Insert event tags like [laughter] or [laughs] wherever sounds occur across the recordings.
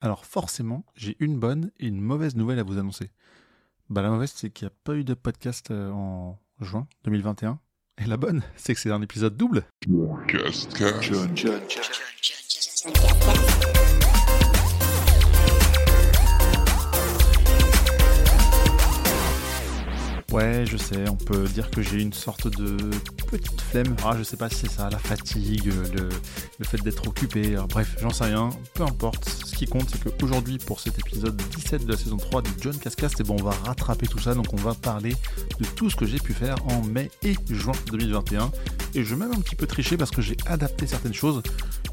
Alors forcément, j'ai une bonne et une mauvaise nouvelle à vous annoncer. Bah la mauvaise, c'est qu'il n'y a pas eu de podcast euh, en juin 2021. Et la bonne, c'est que c'est un épisode double. Ouais, je sais, on peut dire que j'ai une sorte de petite flemme. Ah, je sais pas si c'est ça, la fatigue, le, fait d'être occupé. Alors, bref, j'en sais rien. Peu importe. Ce qui compte, c'est qu'aujourd'hui, pour cet épisode 17 de la saison 3 du John Cascast, et eh bon, on va rattraper tout ça. Donc, on va parler de tout ce que j'ai pu faire en mai et juin 2021. Et je vais même un petit peu tricher parce que j'ai adapté certaines choses.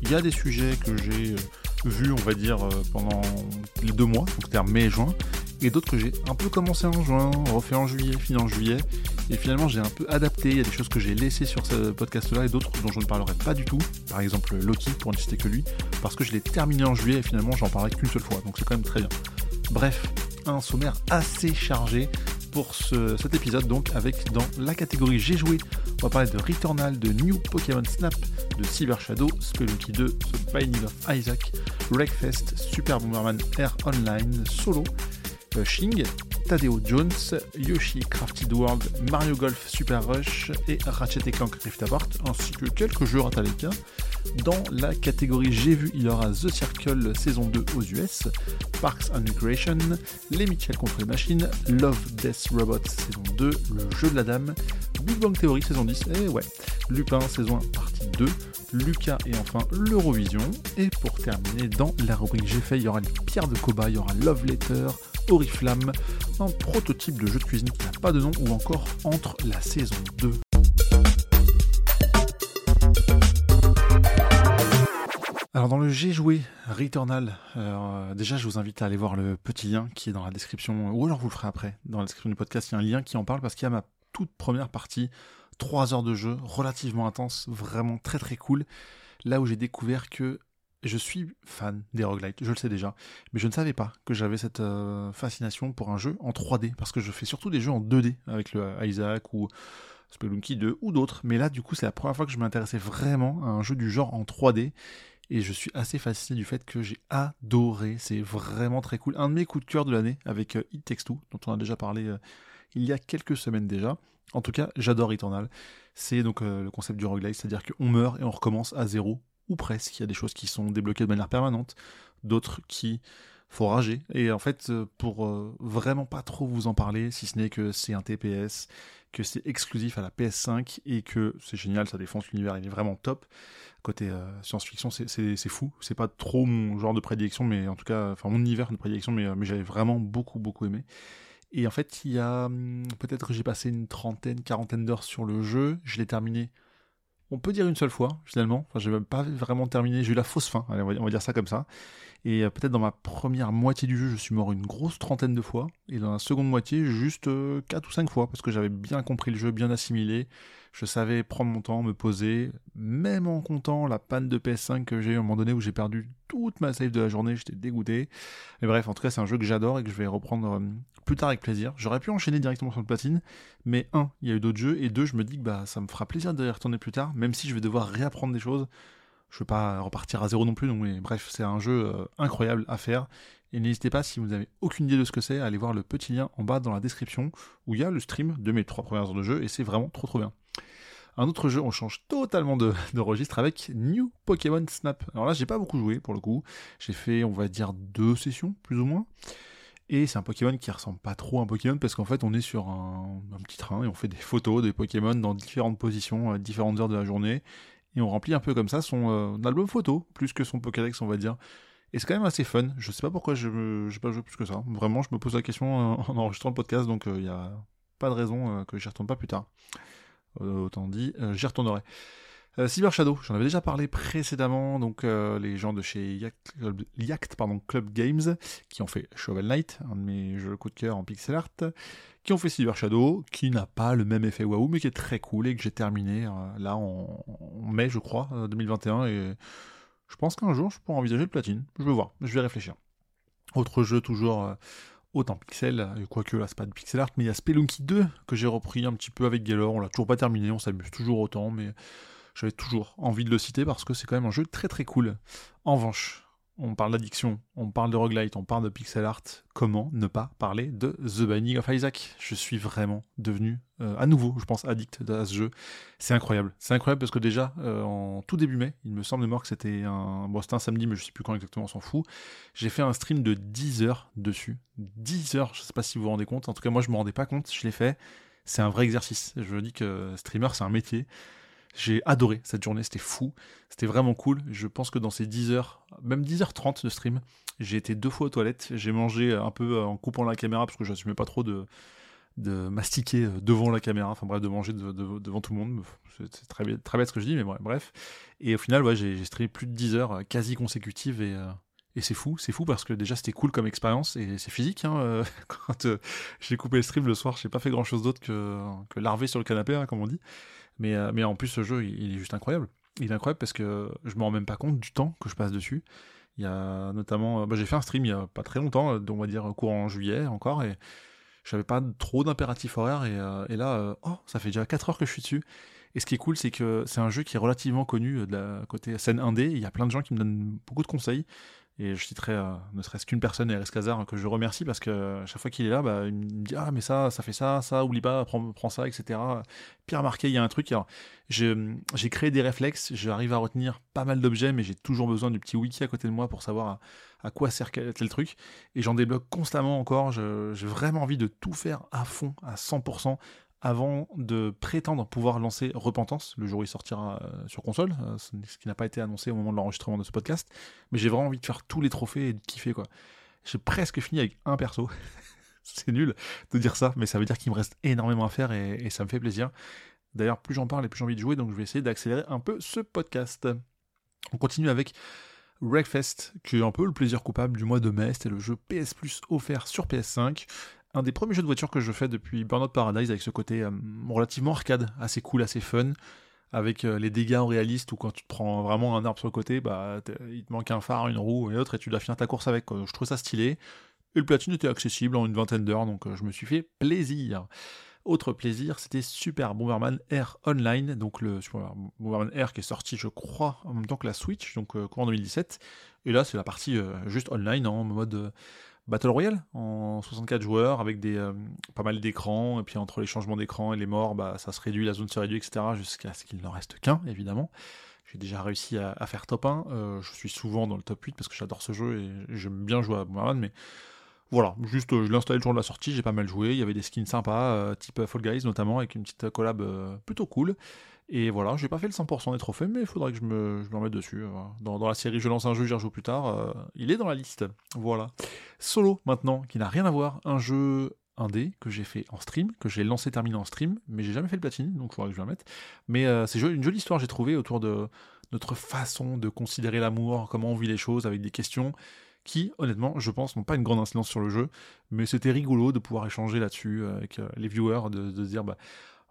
Il y a des sujets que j'ai vus, on va dire, euh, pendant les deux mois, donc c'était mai et juin et d'autres que j'ai un peu commencé en juin, refait en juillet, fini en juillet, et finalement j'ai un peu adapté, il y a des choses que j'ai laissées sur ce podcast-là et d'autres dont je ne parlerai pas du tout, par exemple Loki pour ne citer que lui, parce que je l'ai terminé en juillet et finalement j'en parlerai qu'une seule fois, donc c'est quand même très bien. Bref, un sommaire assez chargé pour cet épisode donc avec dans la catégorie j'ai joué, on va parler de Returnal, de New Pokémon Snap, de Cyber Shadow, Spelunky 2, The Binding of Isaac, Wreckfest, Super Bomberman Air Online, Solo, Shing, Tadeo Jones, Yoshi Crafted World, Mario Golf Super Rush et Ratchet Clank Rift Apart, ainsi que quelques jeux Rataleka. Dans la catégorie J'ai vu, il y aura The Circle saison 2 aux US, Parks and Recreation, Les Mitchell contre les machines, Love Death Robots saison 2, Le jeu de la dame, Big Bang Theory saison 10, et ouais, Lupin saison 1 partie 2, Lucas et enfin l'Eurovision. Et pour terminer, dans la rubrique J'ai fait, il y aura les pierres de Koba, il y aura Love Letter, Oriflamme, un prototype de jeu de cuisine qui n'a pas de nom, ou encore entre la saison 2. Dans le J'ai joué Returnal, euh, déjà je vous invite à aller voir le petit lien qui est dans la description, ou alors vous le ferez après, dans la description du podcast, il y a un lien qui en parle parce qu'il y a ma toute première partie, 3 heures de jeu, relativement intense, vraiment très très cool, là où j'ai découvert que je suis fan des roguelites, je le sais déjà, mais je ne savais pas que j'avais cette euh, fascination pour un jeu en 3D, parce que je fais surtout des jeux en 2D avec le Isaac ou Spelunky 2 ou d'autres, mais là du coup c'est la première fois que je m'intéressais vraiment à un jeu du genre en 3D, et je suis assez fasciné du fait que j'ai adoré, c'est vraiment très cool. Un de mes coups de cœur de l'année avec euh, It Takes dont on a déjà parlé euh, il y a quelques semaines déjà. En tout cas, j'adore Eternal. C'est donc le concept du roguelite, c'est-à-dire qu'on meurt et on recommence à zéro ou presque. Il y a des choses qui sont débloquées de manière permanente, d'autres qui faut rager. Et en fait, euh, pour euh, vraiment pas trop vous en parler, si ce n'est que c'est un TPS, que c'est exclusif à la PS5 et que c'est génial, ça défonce l'univers, il est vraiment top. Côté euh, science-fiction, c'est fou. C'est pas trop mon genre de prédilection, mais en tout cas, enfin mon univers de prédilection, mais, mais j'avais vraiment beaucoup, beaucoup aimé. Et en fait, il y a hum, peut-être que j'ai passé une trentaine, quarantaine d'heures sur le jeu. Je l'ai terminé on peut dire une seule fois, finalement. Enfin, j'ai même pas vraiment terminé. J'ai eu la fausse fin. On va dire ça comme ça. Et euh, peut-être dans ma première moitié du jeu, je suis mort une grosse trentaine de fois. Et dans la seconde moitié, juste 4 euh, ou 5 fois. Parce que j'avais bien compris le jeu, bien assimilé. Je savais prendre mon temps, me poser. Même en comptant la panne de PS5 que j'ai eu à un moment donné où j'ai perdu toute ma save de la journée. J'étais dégoûté. Mais bref, en tout cas, c'est un jeu que j'adore et que je vais reprendre euh, plus tard avec plaisir. J'aurais pu enchaîner directement sur le platine. Mais un, il y a eu d'autres jeux. Et deux, je me dis que bah, ça me fera plaisir de retourner plus tard. Même si je vais devoir réapprendre des choses je veux pas repartir à zéro non plus, donc mais bref, c'est un jeu euh, incroyable à faire. Et n'hésitez pas, si vous n'avez aucune idée de ce que c'est, à aller voir le petit lien en bas dans la description où il y a le stream de mes trois premières heures de jeu et c'est vraiment trop trop bien. Un autre jeu, on change totalement de, registre avec New Pokémon Snap. Alors là, j'ai pas beaucoup joué pour le coup. J'ai fait, on va dire, deux sessions, plus ou moins. Et c'est un Pokémon qui ressemble pas trop à un Pokémon parce qu'en fait, on est sur un, petit train et on fait des photos des Pokémon dans différentes positions à différentes heures de la journée et on remplit un peu comme ça son euh, album photo, plus que son Pokédex, on va dire. Et c'est quand même assez fun. Je sais pas pourquoi je n'ai pas joué plus que ça. Vraiment, je me pose la question [laughs] en enregistrant le podcast, donc il euh, n'y a pas de raison euh, que j'y retourne pas plus tard. autant dit, j'y retournerai. Cyber Shadow, j'en avais déjà parlé précédemment, donc les gens de chez Yacht, pardon, Club Games, qui ont fait Shovel Knight, un de mes jeux coup de cœur en pixel art, qui ont fait Silver Shadow, qui n'a pas le même effet waouh, mais qui est très cool et que j'ai terminé euh, là en, mai, je crois, 2021. Euh, et je pense qu'un jour, je pourrais envisager le platine. Je vais voir, je vais réfléchir. Autre jeu, toujours euh, autant pixel, quoique là, c'est pas de pixel art, mais il y a Spelunky 2 que j'ai repris un petit peu avec Gaylor. On l'a toujours pas terminé, on s'amuse toujours autant, mais j'avais toujours envie de le citer parce que c'est quand même un jeu très très cool. En revanche, on parle d'addiction, on parle de roguelite, on parle de pixel art. Comment ne pas parler de The Binding of Isaac? Je suis vraiment devenu, euh, à nouveau, je pense, addict à ce jeu. C'est incroyable. C'est incroyable parce que déjà, euh, en tout début mai, il me semble de mort que c'était un... Bon, c'était un samedi, mais je sais plus quand exactement, on s'en fout. J'ai fait un stream de 10 heures dessus. 10 heures, je sais pas si vous vous rendez compte. En tout cas, moi, je me rendais pas compte. Je l'ai fait. C'est un vrai exercice. Je dis que streamer, c'est un métier. J'ai adoré cette journée, c'était fou, c'était vraiment cool. Je pense que dans ces 10 heures, même 10h30 de stream, j'ai été deux fois aux toilettes, j'ai mangé un peu en coupant la caméra parce que je n'assumais pas trop de, de mastiquer devant la caméra, enfin bref, de manger devant tout le monde. C'est très, très bête ce que je dis, mais bref. Et au final, ouais, j'ai streamé plus de 10 heures quasi consécutives et, euh, et c'est fou, c'est fou parce que déjà c'était cool comme expérience et c'est physique. Hein, euh, [laughs] quand euh, j'ai coupé le stream le soir, j'ai pas fait grand chose d'autre que, que larver sur le canapé, hein, comme on dit. Mais, euh, mais en plus, ce jeu, il, est juste incroyable. Il est incroyable parce que je me rends même pas compte du temps que je passe dessus. Il y a notamment, euh, bah, j'ai fait un stream il y a pas très longtemps, euh, on va dire courant juillet encore, et j'avais pas trop d'impératifs horaires, et, et là, oh, ça fait déjà 4 heures que je suis dessus. Et ce qui est cool, c'est que c'est un jeu qui est relativement connu de la côté scène indé. Il y a plein de gens qui me donnent beaucoup de conseils. Et je citerai euh, ne serait-ce qu'une personne, Eres Kazar, que je remercie parce que chaque fois qu'il est là, bah, il me dit Ah, mais ça, ça fait ça, ça, oublie pas, prends, ça, etc. Puis remarqué, il y a un truc. J'ai créé des réflexes, j'arrive à retenir pas mal d'objets, mais j'ai toujours besoin du petit wiki à côté de moi pour savoir à, quoi sert tel truc. Et j'en débloque constamment encore. J'ai vraiment envie de tout faire à fond, à 100% avant de prétendre pouvoir lancer Repentance, le jour où il sortira euh, sur console, euh, ce qui n'a pas été annoncé au moment de l'enregistrement de ce podcast. Mais j'ai vraiment envie de faire tous les trophées et de kiffer quoi. J'ai presque fini avec un perso. [laughs] c'est nul de dire ça, mais ça veut dire qu'il me reste énormément à faire et, ça me fait plaisir. D'ailleurs, plus j'en parle et plus j'ai envie de jouer, donc je vais essayer d'accélérer un peu ce podcast. On continue avec Wreckfest, qui est un peu le plaisir coupable du mois de mai. C'était le jeu PS Plus offert sur PS5 un des premiers jeux de voiture que je fais depuis Burnout Paradise avec ce côté euh, relativement arcade, assez cool, assez fun, avec euh, les dégâts en réaliste où quand tu te prends vraiment un arbre sur le côté, bah il te manque un phare, une roue et autre et tu dois finir ta course avec. Je trouve ça stylé. Et le platine était accessible en une vingtaine d'heures, donc euh, je me suis fait plaisir. Autre plaisir, c'était Super Bomberman Air Online, donc le Super Bomberman Air qui est sorti, je crois, en même temps que la Switch, donc courant 2017. Et là, c'est la partie juste online, hein, en mode Battle Royale en 64 joueurs avec des, euh, pas mal d'écrans, et puis entre les changements d'écran et les morts, bah, ça se réduit, la zone se réduit, etc. jusqu'à ce qu'il n'en reste qu'un, évidemment. J'ai déjà réussi à, faire top 1, euh, je suis souvent dans le top 8 parce que j'adore ce jeu et j'aime bien jouer à Bomberman, mais voilà, juste je l'ai installé le jour de la sortie, j'ai pas mal joué, il y avait des skins sympas, euh, type Fall Guys notamment, avec une petite collab plutôt cool. Et voilà, j'ai pas fait le 100% des trophées, mais il faudrait que je me, je me remette dessus. Euh, dans, dans, la série Je lance un jeu, j'y rejoue plus tard. Euh, il est dans la liste. Voilà. Solo, maintenant, qui n'a rien à voir. Un jeu indé que j'ai fait en stream, que j'ai lancé terminé en stream, mais j'ai jamais fait le platine, donc il faudrait que je le mette. Mais euh, c'est une jolie histoire, j'ai trouvé, autour de notre façon de considérer l'amour, comment on vit les choses, avec des questions qui, honnêtement, je pense, n'ont pas une grande incidence sur le jeu, mais c'était rigolo de pouvoir échanger là-dessus avec les viewers, de, de se dire, bah,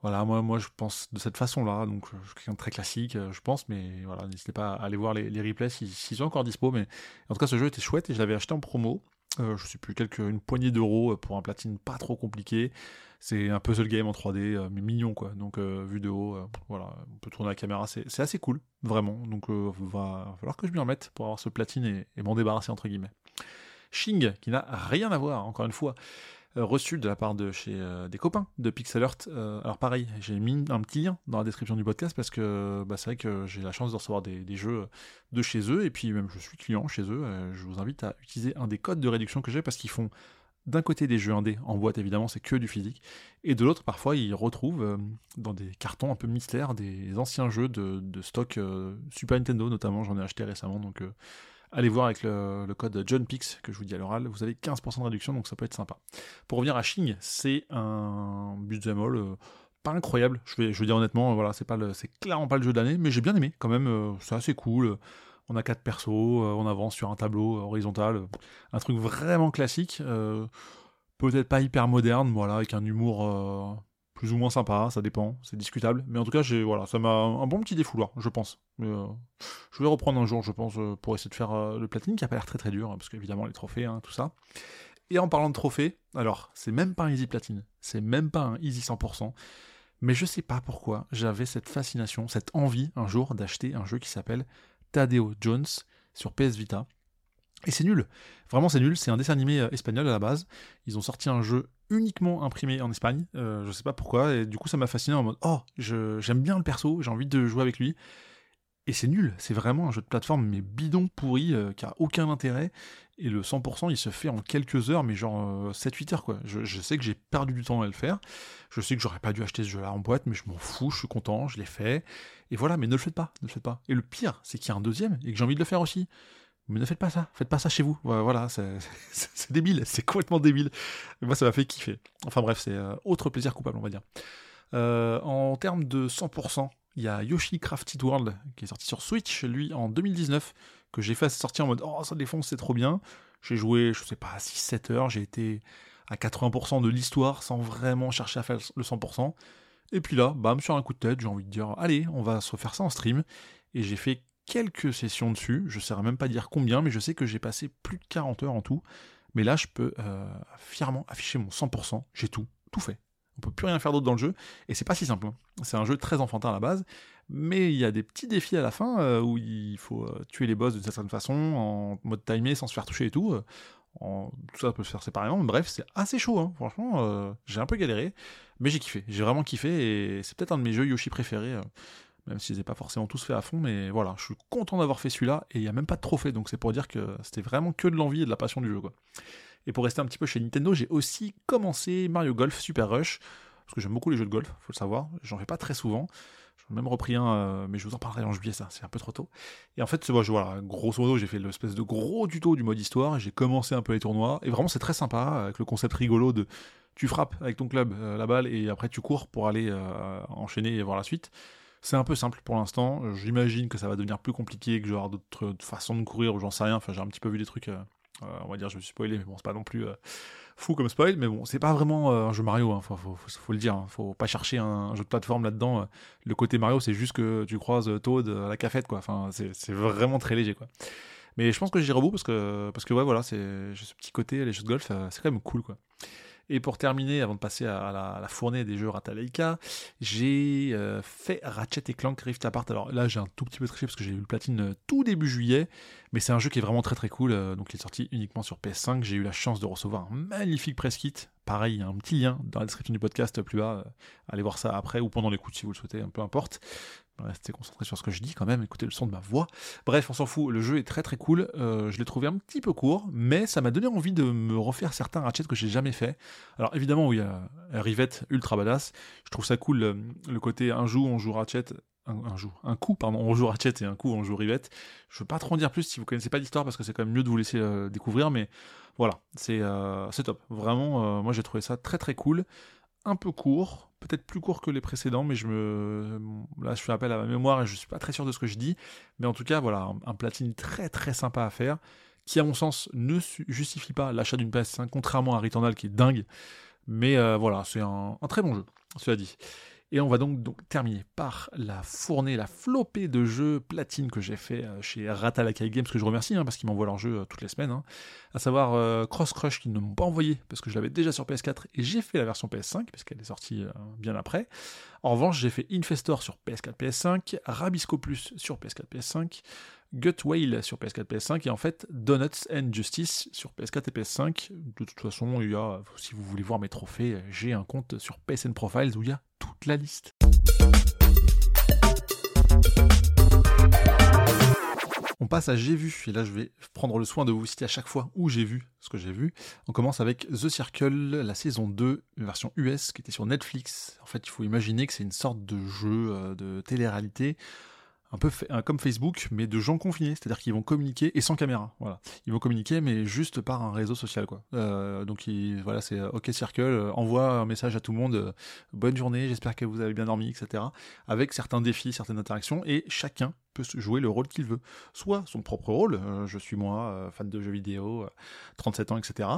voilà, moi, moi je pense de cette façon-là, donc je suis quelqu'un de très classique, euh, je pense, mais voilà, n'hésitez pas à aller voir les, replays s'ils sont encore dispo. Mais en tout cas, ce jeu était chouette et je l'avais acheté en promo. Euh, je sais plus, quelques, une poignée d'euros euh, pour un platine pas trop compliqué. C'est un puzzle game en 3D, mais mignon quoi. Donc, vu de haut, voilà, on peut tourner la caméra, c'est assez cool, vraiment. Donc, il va, falloir que je m'y remette pour avoir ce platine et, et m'en débarrasser, entre guillemets. Shing, qui n'a rien à voir, encore une fois. Euh, reçu de la part de chez euh, des copains de Pixel Alert. Euh, alors pareil, j'ai mis un petit lien dans la description du podcast parce que bah, c'est vrai que j'ai la chance de recevoir des, jeux de chez eux et puis même je suis client chez eux. je vous invite à utiliser un des codes de réduction que j'ai parce qu'ils font d'un côté des jeux indés en boîte évidemment c'est que du physique et de l'autre parfois ils retrouvent dans des cartons un peu mystères des anciens jeux de, de stock Super Nintendo notamment j'en ai acheté récemment donc allez voir avec le, code JohnPix que je vous dis à l'oral, vous avez 15% de réduction, donc ça peut être sympa. Pour revenir à Shing, c'est un beat'em all euh, pas incroyable, je veux dire honnêtement, voilà, c'est clairement pas le jeu d'année, mais j'ai bien aimé quand même, euh, c'est cool. On a quatre persos, euh, on avance sur un tableau horizontal, un truc vraiment classique, peut-être pas hyper moderne, voilà, avec un humour plus ou moins sympa, ça dépend, c'est discutable. Mais en tout cas, voilà, ça m'a un bon petit défouloir, je pense. Euh, je vais reprendre un jour, je pense, euh, pour essayer de faire euh, le platine, qui a pas l'air très très dur, hein, parce qu'évidemment les trophées, hein, tout ça. Et en parlant de trophées, alors c'est même pas un easy platine, c'est même pas un easy 100%, mais je sais pas pourquoi j'avais cette fascination, cette envie un jour d'acheter un jeu qui s'appelle Tadeo Jones sur PS Vita. Et c'est nul. Vraiment, c'est nul. C'est un dessin animé euh, espagnol à la base. Ils ont sorti un jeu uniquement imprimé en Espagne. Euh, je sais pas pourquoi. Et du coup, ça m'a fasciné en mode Oh, j'aime bien le perso, j'ai envie de jouer avec lui. Et c'est nul. C'est vraiment un jeu de plateforme, mais bidon pourri, euh, qui a aucun intérêt. Et le 100%, il se fait en quelques heures, mais genre 7-8 heures, quoi. Je, sais que j'ai perdu du temps à le faire. Je sais que j'aurais pas dû acheter ce jeu-là en boîte, mais je m'en fous, je suis content, je l'ai fait. Et voilà, mais ne le faites pas, ne le faites pas. Et le pire, c'est qu'il y a un deuxième, et que j'ai envie de le faire aussi. Mais ne faites pas ça, faites pas ça chez vous. Voilà, [laughs] c'est débile, c'est complètement débile. moi, ça m'a fait kiffer. Enfin bref, c'est euh, autre plaisir coupable, on va dire. Euh, en termes de 100%, il y a Yoshi Crafted World qui est sorti sur Switch, lui, en 2019, que j'ai fait sortir en mode Oh, ça défonce, c'est trop bien. J'ai joué, je sais pas, 6-7 heures, j'ai été à 80% de l'histoire sans vraiment chercher à faire le 100%. Et puis là, bam, sur un coup de tête, j'ai envie de dire Allez, on va se refaire ça en stream. Et j'ai fait quelques sessions dessus, je ne saurais même pas dire combien, mais je sais que j'ai passé plus de 40 heures en tout. Mais là, je peux euh, fièrement afficher mon 100%, j'ai tout, tout fait. On peut plus rien faire d'autre dans le jeu, et c'est pas si simple. Hein. C'est un jeu très enfantin à la base, mais il y a des petits défis à la fin euh, où il faut euh, tuer les boss d'une certaine façon, en mode timé, sans se faire toucher et tout. Tout ça peut se faire séparément, mais bref, c'est assez chaud, hein. franchement, j'ai un peu galéré, mais j'ai kiffé, j'ai vraiment kiffé, et c'est peut-être un de mes jeux Yoshi préférés même si je les pas forcément tous fait à fond, mais voilà, je suis content d'avoir fait celui-là, et il n'y a même pas de trophée, donc c'est pour dire que c'était vraiment que de l'envie et de la passion du jeu, quoi. Et pour rester un petit peu chez Nintendo, j'ai aussi commencé Mario Golf Super Rush, parce que j'aime beaucoup les jeux de golf, faut le savoir, j'en fais pas très souvent, j'en ai même repris un, euh, mais je vous en parlerai en juillet, ça, c'est un peu trop tôt. Et en fait, voilà, grosso modo, j'ai fait l'espèce de gros tuto du mode histoire, j'ai commencé un peu les tournois, et vraiment c'est très sympa, avec le concept rigolo de tu frappes avec ton club euh, la balle, et après tu cours pour aller euh, enchaîner et voir la suite. C'est un peu simple pour l'instant. J'imagine que ça va devenir plus compliqué, que j'aurai d'autres façons de courir ou j'en sais rien. Enfin, j'ai un petit peu vu des trucs. Euh, euh, on va dire, je me suis spoilé, mais bon, c'est pas non plus euh, fou comme spoil. Mais bon, c'est pas vraiment un jeu Mario. Hein. Faut, faut, le dire. Hein. Faut pas chercher un, jeu de plateforme là-dedans. Le côté Mario, c'est juste que tu croises Toad à la cafette, quoi. Enfin, c'est vraiment très léger, quoi. Mais je pense que j'irai au bout parce que, parce que ouais, voilà, c'est ce petit côté, les jeux de golf, c'est quand même cool, quoi. Et pour terminer, avant de passer à la, fournée des jeux Ratalaika, j'ai euh, fait Ratchet et Clank Rift Apart. Alors là, j'ai un tout petit peu triché parce que j'ai eu le platine euh, tout début juillet, mais c'est un jeu qui est vraiment très très cool. Euh, donc il est sorti uniquement sur PS5. J'ai eu la chance de recevoir un magnifique press kit. Pareil, il y a un petit lien dans la description du podcast plus bas. allez voir ça après ou pendant l'écoute si vous le souhaitez, peu importe. Restez concentré sur ce que je dis quand même, écoutez le son de ma voix. Bref, on s'en fout, le jeu est très très cool. Euh, je l'ai trouvé un petit peu court, mais ça m'a donné envie de me refaire certains Ratchet que j'ai jamais fait. Alors évidemment, il y a Rivette ultra badass. Je trouve ça cool le, côté un jour on joue Ratchet, un, jour, un coup, pardon, on joue Ratchet et un coup on joue Rivette. Je veux pas trop en dire plus si vous connaissez pas l'histoire parce que c'est quand même mieux de vous laisser euh, découvrir, mais voilà, c'est euh, top. Vraiment, moi j'ai trouvé ça très très cool un peu court, peut-être plus court que les précédents, mais je me là je fais appel à ma mémoire et je suis pas très sûr de ce que je dis, mais en tout cas voilà un, platine très très sympa à faire, qui à mon sens ne justifie pas l'achat d'une PS5, contrairement à Returnal qui est dingue, mais euh, voilà c'est un, un, très bon jeu, cela dit. Et on va donc, terminer par la fournée, la flopée de jeux platine que j'ai fait euh, chez Ratalakai Games, que je remercie hein, parce qu'ils m'envoient leurs jeux euh, toutes les semaines. Hein. À savoir euh, Cross Crush qu'ils ne m'ont pas envoyé parce que je l'avais déjà sur PS4 et j'ai fait la version PS5 parce qu'elle est sortie bien après. En revanche, j'ai fait Infestor sur PS4, PS5, Rabisco Plus sur PS4, PS5, Gut Whale sur PS4, PS5 et en fait Donuts and Justice sur PS4 et PS5. De toute façon, il y a, si vous voulez voir mes trophées, j'ai un compte sur PSN Profiles où il y a toute la liste. On passe à J'ai vu, et là je vais prendre le soin de vous citer à chaque fois où j'ai vu ce que j'ai vu. On commence avec The Circle, la saison 2, version US, qui était sur Netflix. En fait, il faut imaginer que c'est une sorte de jeu euh, de télé-réalité un peu comme Facebook, mais de gens confinés, c'est-à-dire qu'ils vont communiquer et sans caméra. Voilà, ils vont communiquer, mais juste par un réseau social. Euh, donc voilà, c'est euh, OK Circle, euh, envoie un message à tout le monde, bonne journée, j'espère que vous avez bien dormi, etc. Avec certains défis, certaines interactions, et chacun peut jouer le rôle qu'il veut, soit son propre rôle, je suis moi, fan de jeux vidéo, 37 ans, etc.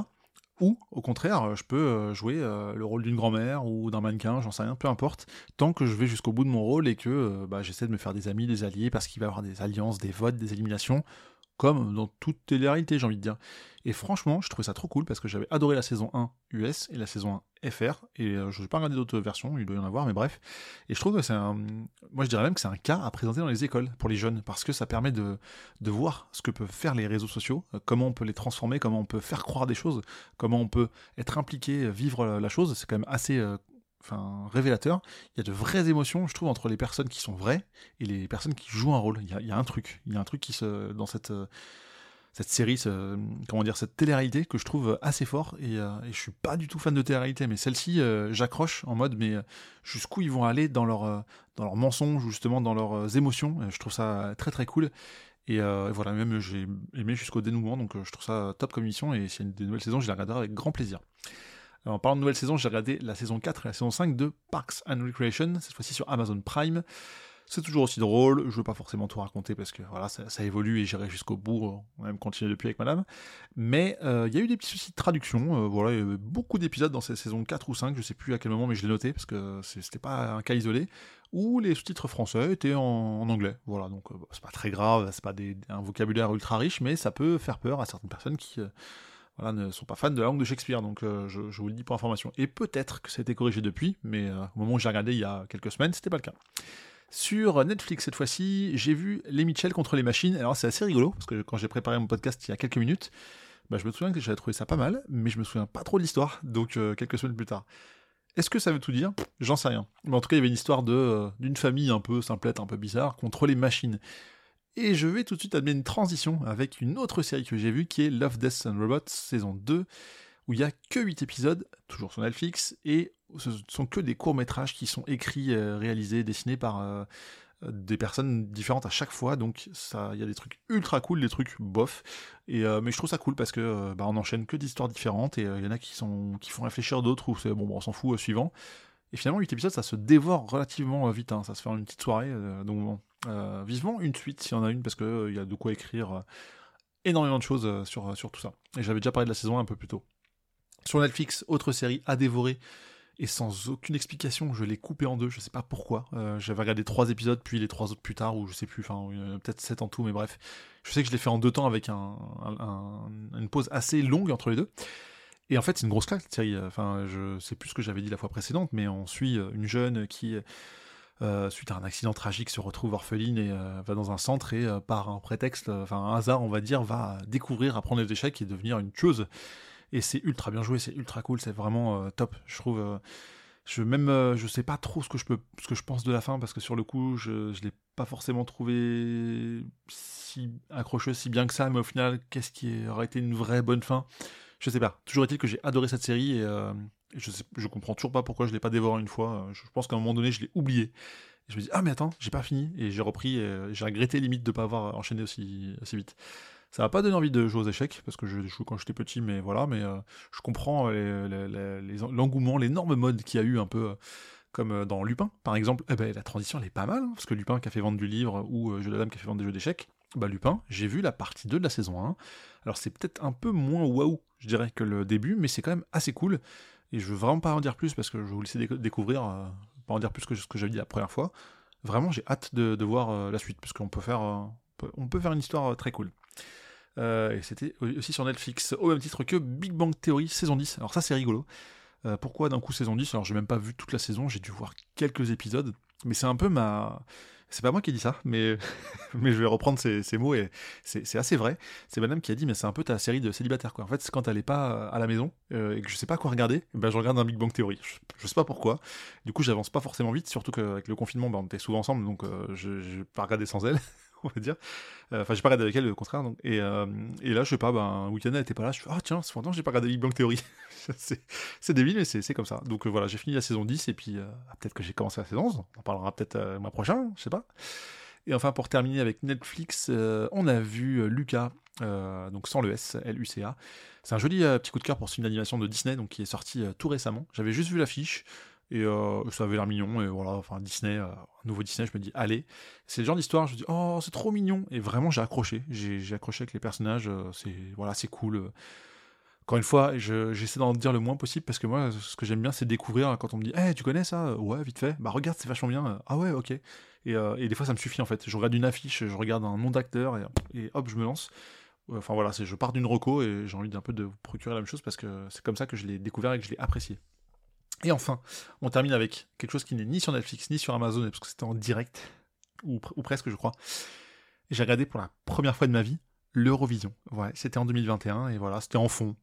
Ou, au contraire, je peux euh, jouer euh, le rôle d'une grand-mère ou d'un mannequin, j'en sais rien, peu importe, tant que je vais jusqu'au bout de mon rôle et que euh, bah, j'essaie de me faire des amis, des alliés, parce qu'il va y avoir des alliances, des votes, des éliminations. Comme dans toute télé-réalité, j'ai envie de dire. Et franchement, je trouvais ça trop cool parce que j'avais adoré la saison 1 US et la saison 1 FR, et euh, je n'ai pas regardé d'autres versions, il doit y en avoir, mais bref. Et je trouve que c'est un. Moi, je dirais même que c'est un cas à présenter dans les écoles pour les jeunes, parce que ça permet de, de voir ce que peuvent faire les réseaux sociaux, euh, comment on peut les transformer, comment on peut faire croire des choses, comment on peut être impliqué, vivre la chose. C'est quand même assez euh, enfin, révélateur. Il y a de vraies émotions, je trouve, entre les personnes qui sont vraies et les personnes qui jouent un rôle. Il y a, un truc, il y a un truc qui se, dans cette, euh, cette série, comment dire, cette télé-réalité que je trouve assez fort. Et, euh, et, je suis pas du tout fan de télé-réalité, mais celle-ci, euh, j'accroche en mode, mais jusqu'où ils vont aller dans leur, dans leurs mensonges, justement, dans leurs émotions. Je trouve ça très très cool. Et voilà, même j'ai aimé jusqu'au dénouement, donc je trouve ça top comme émission. Et s'il y a des nouvelles saisons, je les regarderai avec grand plaisir en parlant de nouvelle saison, j'ai regardé la saison 4 et la saison 5 de Parks and Recreation, cette fois-ci sur Amazon Prime. C'est toujours aussi drôle, je ne veux pas forcément tout raconter parce que voilà, ça, évolue et j'irai jusqu'au bout, on va même continuer depuis avec madame. Mais euh, il y a eu des petits soucis de traduction, euh, voilà, il y avait beaucoup d'épisodes dans cette saison 4 ou 5, je sais plus à quel moment, mais je l'ai noté parce que c'était pas un cas isolé, où les sous-titres français étaient en, anglais. Voilà, donc euh, c'est pas très grave, c'est pas un vocabulaire ultra riche, mais ça peut faire peur à certaines personnes qui ne sont pas fans de la langue de Shakespeare, donc euh, je, vous le dis pour information. Et peut-être que ça a été corrigé depuis, mais euh, au moment où j'ai regardé il y a quelques semaines, c'était pas le cas. Sur Netflix cette fois-ci, j'ai vu Les Mitchell contre les machines. Alors c'est assez rigolo, parce que quand j'ai préparé mon podcast il y a quelques minutes, bah, je me souviens que j'avais trouvé ça pas mal, mais je me souviens pas trop de l'histoire, donc euh, quelques semaines plus tard. Est-ce que ça veut tout dire? J'en sais rien. Mais en tout cas, il y avait une histoire de d'une famille un peu simplette, un peu bizarre, contre les machines. Et je vais tout de suite amener une transition avec une autre série que j'ai vue qui est Love, Death and Robots saison 2, où il n'y a que 8 épisodes, toujours sur Netflix, et ce sont que des courts-métrages qui sont écrits, euh, réalisés, dessinés par euh, des personnes différentes à chaque fois, donc il y a des trucs ultra cool, des trucs bof, et, euh, mais je trouve ça cool parce que bah, enchaîne que d'histoires différentes, et il y en a qui, font réfléchir d'autres, où c'est bon, on s'en fout, suivant. Et finalement, 8 épisodes, ça se dévore relativement vite, hein. ça se fait en une petite soirée, donc bon, euh, vivement une suite s'il y en a une, parce qu'il euh, y a de quoi écrire euh, énormément de choses sur, sur tout ça. Et j'avais déjà parlé de la saison 1 un peu plus tôt. Sur Netflix, autre série à dévorer, et sans aucune explication, je l'ai coupé en deux, je sais pas pourquoi. j'avais regardé trois épisodes, puis les trois autres plus tard, ou je sais plus, enfin, peut-être sept en tout, mais bref. Je sais que je l'ai fait en deux temps avec un, une pause assez longue entre les deux. Et en fait, c'est une grosse claque série. Enfin, je sais plus ce que j'avais dit la fois précédente, mais on suit une jeune qui euh, suite à un accident tragique, se retrouve orpheline et euh, va dans un centre et euh, par un prétexte, enfin un hasard, on va dire, va découvrir, apprendre les échecs et devenir une tueuse. Et c'est ultra bien joué, c'est ultra cool, c'est vraiment top. Je trouve, je même, je sais pas trop ce que je peux, ce que je pense de la fin parce que sur le coup, je, je l'ai pas forcément trouvé si accrocheux, si bien que ça, mais au final, qu'est-ce qui aurait été une vraie bonne fin? Je sais pas. Toujours est-il que j'ai adoré cette série et je, sais, je comprends toujours pas pourquoi je l'ai pas dévoré une fois. Je pense qu'à un moment donné, je l'ai oublié. Et je me dis, ah, mais attends, j'ai pas fini. Et j'ai repris, j'ai regretté limite de pas avoir enchaîné aussi, vite. Ça m'a pas donné envie de jouer aux échecs, parce que je joue quand j'étais petit, mais voilà, mais euh, je comprends l'engouement, l'énorme mode qu'il y a eu un peu. Euh, comme euh, dans Lupin, par exemple, eh ben, la transition elle est pas mal, hein, parce que Lupin qui a fait vendre du livre, ou Jeu de la Dame qui a fait vendre des jeux d'échecs, bah Lupin, j'ai vu la partie 2 de la saison 1. Alors c'est peut-être un peu moins waouh, je dirais, que le début, mais c'est quand même assez cool. Et je veux vraiment pas en dire plus parce que je vais vous laisser découvrir, euh, pas en dire plus que ce que j'avais dit la première fois. Vraiment, j'ai hâte de, voir euh, la suite parce qu'on peut faire, euh, faire une histoire très cool. et c'était aussi sur Netflix, au même titre que Big Bang Theory saison 10. Alors ça, c'est rigolo. pourquoi d'un coup saison 10 Alors j'ai même pas vu toute la saison, j'ai dû voir quelques épisodes, mais c'est un peu ma c'est pas moi qui dit ça, mais, [laughs] mais je vais reprendre ces, mots et c'est assez vrai. C'est madame qui a dit, mais c'est un peu ta série de célibataire quoi. En fait, c'est quand elle est pas à la maison euh, et que je sais pas quoi regarder, ben je regarde un Big Bang Theory. Je, sais pas pourquoi. Du coup, j'avance pas forcément vite, surtout qu'avec le confinement, ben, on était souvent ensemble, donc euh, je, je pas regarder sans elle. [laughs] on va dire. Euh, enfin, j'ai pas regardé avec elle, au contraire. Donc. Et, euh, et là, je sais pas, ben, week-end, elle était pas là. Je fais, ah tiens, c'est longtemps j'ai pas regardé Big Bang Theory. [laughs] c'est débile, mais c'est comme ça. Donc euh, voilà, j'ai fini la saison 10, et puis peut-être que j'ai commencé la saison 11. On en parlera peut-être le mois prochain, je sais pas. Et enfin, pour terminer avec Netflix, on a vu Lucas, donc sans le S, L-U-C-A. C'est un joli petit coup de cœur pour ce film d'animation de Disney, donc qui est sorti tout récemment. J'avais juste vu l'affiche. Et euh, ça avait l'air mignon, et voilà, enfin Disney, euh, nouveau Disney, je me dis, allez. C'est le genre d'histoire, je me dis, oh, c'est trop mignon. Et vraiment, j'ai accroché. J'ai accroché avec les personnages, euh, c'est voilà, c'est cool. Encore une fois, j'essaie d'en dire le moins possible parce que moi, ce que j'aime bien, c'est découvrir quand on me dit, hey, tu connais ça? Ouais, vite fait. Bah regarde, c'est vachement bien. Ah ouais, ok. Et, des fois, ça me suffit en fait. Je regarde une affiche, je regarde un nom d'acteur et, hop, je me lance. Enfin voilà, je pars d'une reco et j'ai envie d'un peu de vous procurer la même chose parce que c'est comme ça que je l'ai découvert et que je l'ai apprécié. Et enfin, on termine avec quelque chose qui n'est ni sur Netflix ni sur Amazon, parce que c'était en direct, ou, presque je crois. J'ai regardé pour la première fois de ma vie l'Eurovision. C'était en 2021 et voilà, c'était en fond.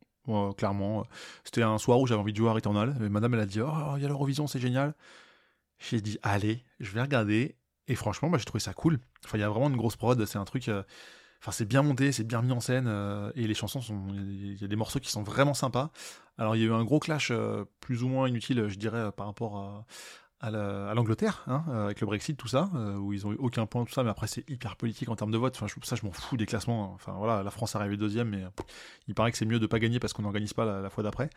clairement, c'était un soir où j'avais envie de jouer à Returnal. Et madame, elle a dit Oh, il y a l'Eurovision, c'est génial. J'ai dit Allez, je vais regarder. Et franchement, bah, j'ai trouvé ça cool. Il y a vraiment une grosse prod. C'est un truc. Euh, c'est bien monté, c'est bien mis en scène. Euh, et les chansons sont. Il y a des morceaux qui sont vraiment sympas. Alors, il y a eu un gros clash, euh, plus ou moins inutile, je dirais, par rapport à l'Angleterre, hein, euh, avec le Brexit, tout ça, euh, où ils ont eu aucun point, tout ça, mais après c'est hyper politique en termes de vote. Enfin, ça, je m'en fous des classements. Enfin, voilà, la France est arrivée deuxième, mais il paraît que c'est mieux de pas gagner parce qu'on n'organise pas la, fois d'après.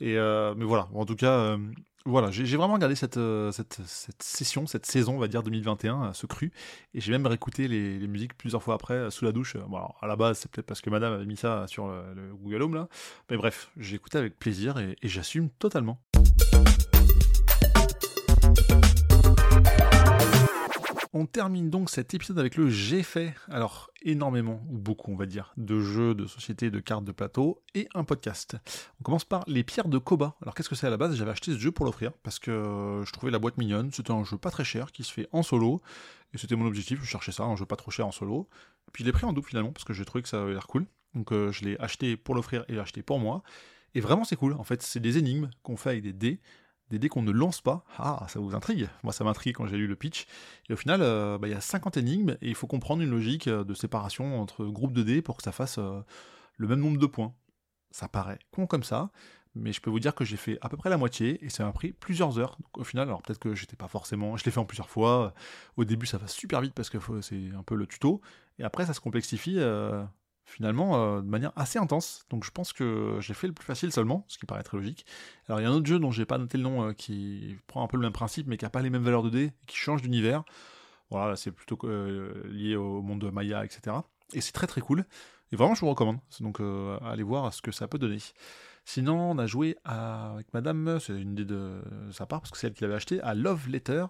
Et euh, mais voilà, en tout cas, voilà, j'ai vraiment regardé cette, cette, session, cette saison, on va dire 2021, ce cru, et j'ai même réécouté les, les, musiques plusieurs fois après sous la douche. Bon, alors, à la base, c'est peut-être parce que Madame avait mis ça sur le, Google Home là, mais bref, j'ai écouté avec plaisir et j'assume totalement. On termine donc cet épisode avec le J'ai fait, alors énormément, ou beaucoup on va dire, de jeux, de sociétés, de cartes de plateau, et un podcast. On commence par Les Pierres de Koba. Alors qu'est-ce que c'est à la base? J'avais acheté ce jeu pour l'offrir, parce que je trouvais la boîte mignonne, c'était un jeu pas très cher, qui se fait en solo, et c'était mon objectif, je cherchais ça, un jeu pas trop cher en solo. Puis je l'ai pris en double finalement, parce que j'ai trouvé que ça avait l'air cool. Donc euh, je l'ai acheté pour l'offrir et l'ai acheté pour moi. Et vraiment c'est cool, en fait c'est des énigmes qu'on fait avec des dés, des dés qu'on ne lance pas. Ah, ça vous intrigue Moi, ça m'intrigue quand j'ai lu le pitch. Et au final, euh, bah, il y a 50 énigmes et il faut comprendre une logique euh, de séparation entre groupes de dés pour que ça fasse euh, le même nombre de points. Ça paraît con comme ça, mais je peux vous dire que j'ai fait à peu près la moitié et ça m'a pris plusieurs heures. Au final, alors peut-être que j'étais pas forcément. Je l'ai fait en plusieurs fois. Au début, ça va super vite parce que c'est un peu le tuto. Et après, ça se complexifie finalement euh, de manière assez intense. Donc je pense que j'ai fait le plus facile seulement, ce qui paraît très logique. Alors il y a un autre jeu dont j'ai pas noté le nom euh, qui prend un peu le même principe mais qui a pas les mêmes valeurs de dés, qui change d'univers. Voilà, c'est plutôt euh, lié au monde de Maya, etc. Et c'est très très cool. Et vraiment je vous recommande. Donc allez voir ce que ça peut donner. Sinon, on a joué avec madame, c'est une idée de sa part, parce que c'est elle qui l'avait acheté, à Love Letter.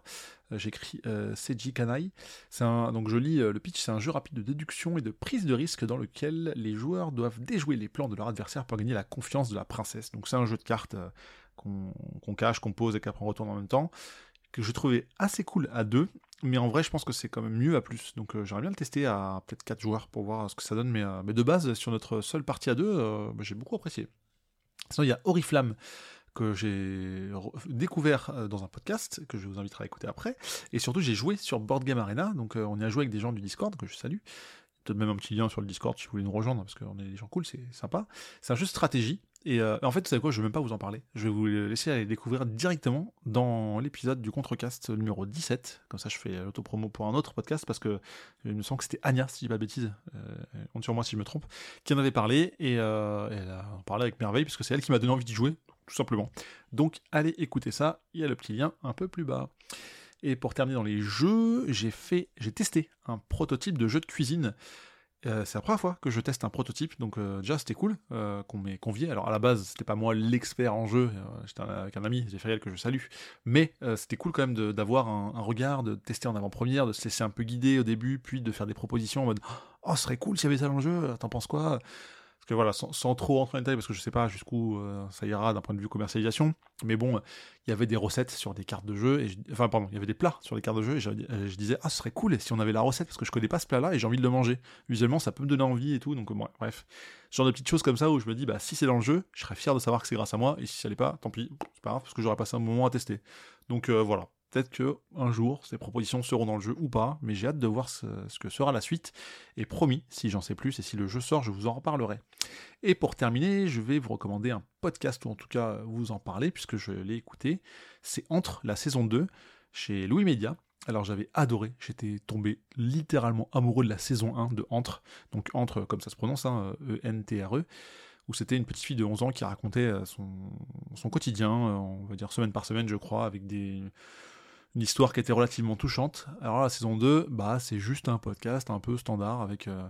Euh, j'écris euh, Kanai. Donc je lis euh, le pitch, c'est un jeu rapide de déduction et de prise de risque dans lequel les joueurs doivent déjouer les plans de leur adversaire pour gagner la confiance de la princesse. Donc c'est un jeu de cartes qu'on cache, qu'on pose et qu'après on retourne en même temps, que je trouvais assez cool à deux, mais en vrai je pense que c'est quand même mieux à plus. Donc j'aimerais bien le tester à peut-être 4 joueurs pour voir ce que ça donne, mais, mais de base, sur notre seule partie à deux, bah, j'ai beaucoup apprécié. Sinon, il y a Oriflamme que j'ai découvert euh, dans un podcast que je vous inviterai à écouter après. Et surtout, j'ai joué sur Board Game Arena. Donc, euh, on y a joué avec des gens du Discord que je salue. Même un petit lien sur le Discord si vous voulez nous rejoindre parce qu'on est des gens cool, c'est sympa. C'est un jeu stratégie. Et euh, en fait, vous savez quoi, je ne vais même pas vous en parler. Je vais vous laisser aller découvrir directement dans l'épisode du Contrecast numéro 17. Comme ça, je fais l'autopromo pour un autre podcast parce que il me semble que c'était Anya, si je dis pas de bêtises, euh, on sur moi si je me trompe, qui en avait parlé. Et euh, elle a parlé avec merveille puisque c'est elle qui m'a donné envie d'y jouer, tout simplement. Donc, allez écouter ça. Il y a le petit lien un peu plus bas. Et pour terminer dans les jeux, j'ai fait, j'ai testé un prototype de jeu de cuisine. Euh, c'est la première fois que je teste un prototype, donc euh, déjà c'était cool euh, qu'on m'ait convié. Alors à la base, c'était pas moi l'expert en jeu, j'étais avec un ami, Zéphiriel, que je salue, mais c'était cool quand même d'avoir un, un, regard, de tester en avant-première, de se laisser un peu guider au début, puis de faire des propositions en mode Oh, ce serait cool s'il y avait ça dans le jeu, t'en penses quoi? Que voilà, sans, trop rentrer en détail, parce que je sais pas jusqu'où euh, ça ira d'un point de vue commercialisation, mais bon, il y avait des recettes sur des cartes de jeu, et enfin pardon, il y avait des plats sur des cartes de jeu, et je, euh, disais, ah ce serait cool si on avait la recette, parce que je connais pas ce plat-là, et j'ai envie de le manger. Visuellement, ça peut me donner envie et tout, donc bref. Ce genre de petites choses comme ça, où je me dis, bah si c'est dans le jeu, je serais fier de savoir que c'est grâce à moi, et si ça l'est pas, tant pis, c'est pas grave, parce que j'aurais passé un moment à tester. Donc euh, voilà, Peut-être que un jour ces propositions seront dans le jeu ou pas, mais j'ai hâte de voir ce, que sera la suite. Et promis, si j'en sais plus et si le jeu sort, je vous en reparlerai. Et pour terminer, je vais vous recommander un podcast, ou en tout cas vous en parler, puisque je l'ai écouté. C'est Entre la saison 2 chez Louis Media. Alors j'avais adoré, j'étais tombé littéralement amoureux de la saison 1 de Entre, donc Entre comme ça se prononce, E-N-T-R-E, e, où c'était une petite fille de 11 ans qui racontait son, son quotidien, on va dire semaine par semaine je crois, avec des une histoire qui était relativement touchante. Alors la saison 2, bah, c'est juste un podcast un peu standard avec euh,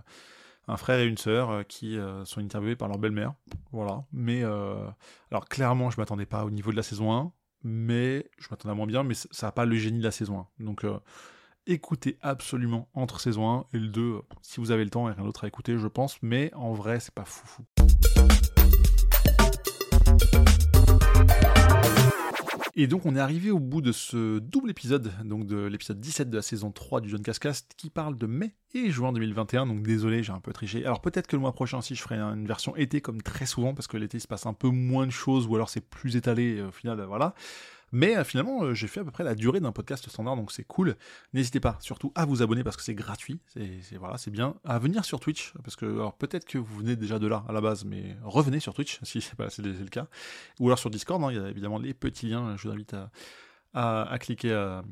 un frère et une sœur euh, qui euh, sont interviewés par leur belle-mère. Voilà. Mais alors clairement, je m'attendais pas au niveau de la saison 1, mais je m'attendais moins bien, mais ça n'a pas le génie de la saison 1. Donc écoutez absolument entre saison 1 et le 2, si vous avez le temps et rien d'autre à écouter, je pense, mais en vrai, c'est pas fou fou. Et donc on est arrivé au bout de ce double épisode, donc de l'épisode 17 de la saison 3 du John Cascast, qui parle de mai et juin 2021, donc désolé, j'ai un peu triché. Alors peut-être que le mois prochain si je ferai une version été comme très souvent, parce que l'été il se passe un peu moins de choses, ou alors c'est plus étalé, au final, voilà. Mais euh, finalement, euh, j'ai fait à peu près la durée d'un podcast standard, donc c'est cool. N'hésitez pas surtout à vous abonner parce que c'est gratuit, c'est voilà, c'est bien. À venir sur Twitch, parce que peut-être que vous venez déjà de là à la base, mais revenez sur Twitch [laughs] si c'est le cas, ou alors sur Discord. Hein, il y a évidemment les petits liens. Je vous invite à à, cliquer à,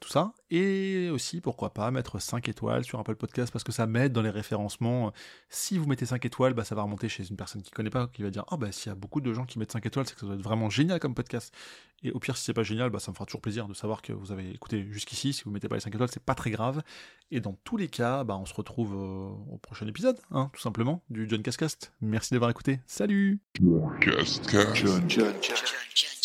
tout ça. Et aussi, pourquoi pas, mettre 5 étoiles sur Apple Podcast parce que ça m'aide dans les référencements. Si vous mettez 5 étoiles, bah, ça va remonter chez une personne qui connaît pas, qui va dire Ah, bah, s'il y a beaucoup de gens qui mettent 5 étoiles, c'est que ça doit être vraiment génial comme podcast. Et au pire, si c'est pas génial, bah, ça me fera toujours plaisir de savoir que vous avez écouté jusqu'ici. Si vous mettez pas les 5 étoiles, c'est pas très grave. Et dans tous les cas, bah, on se retrouve euh, au prochain épisode, hein, tout simplement, du John Cascast. Merci d'avoir écouté. Salut! John John, John, John,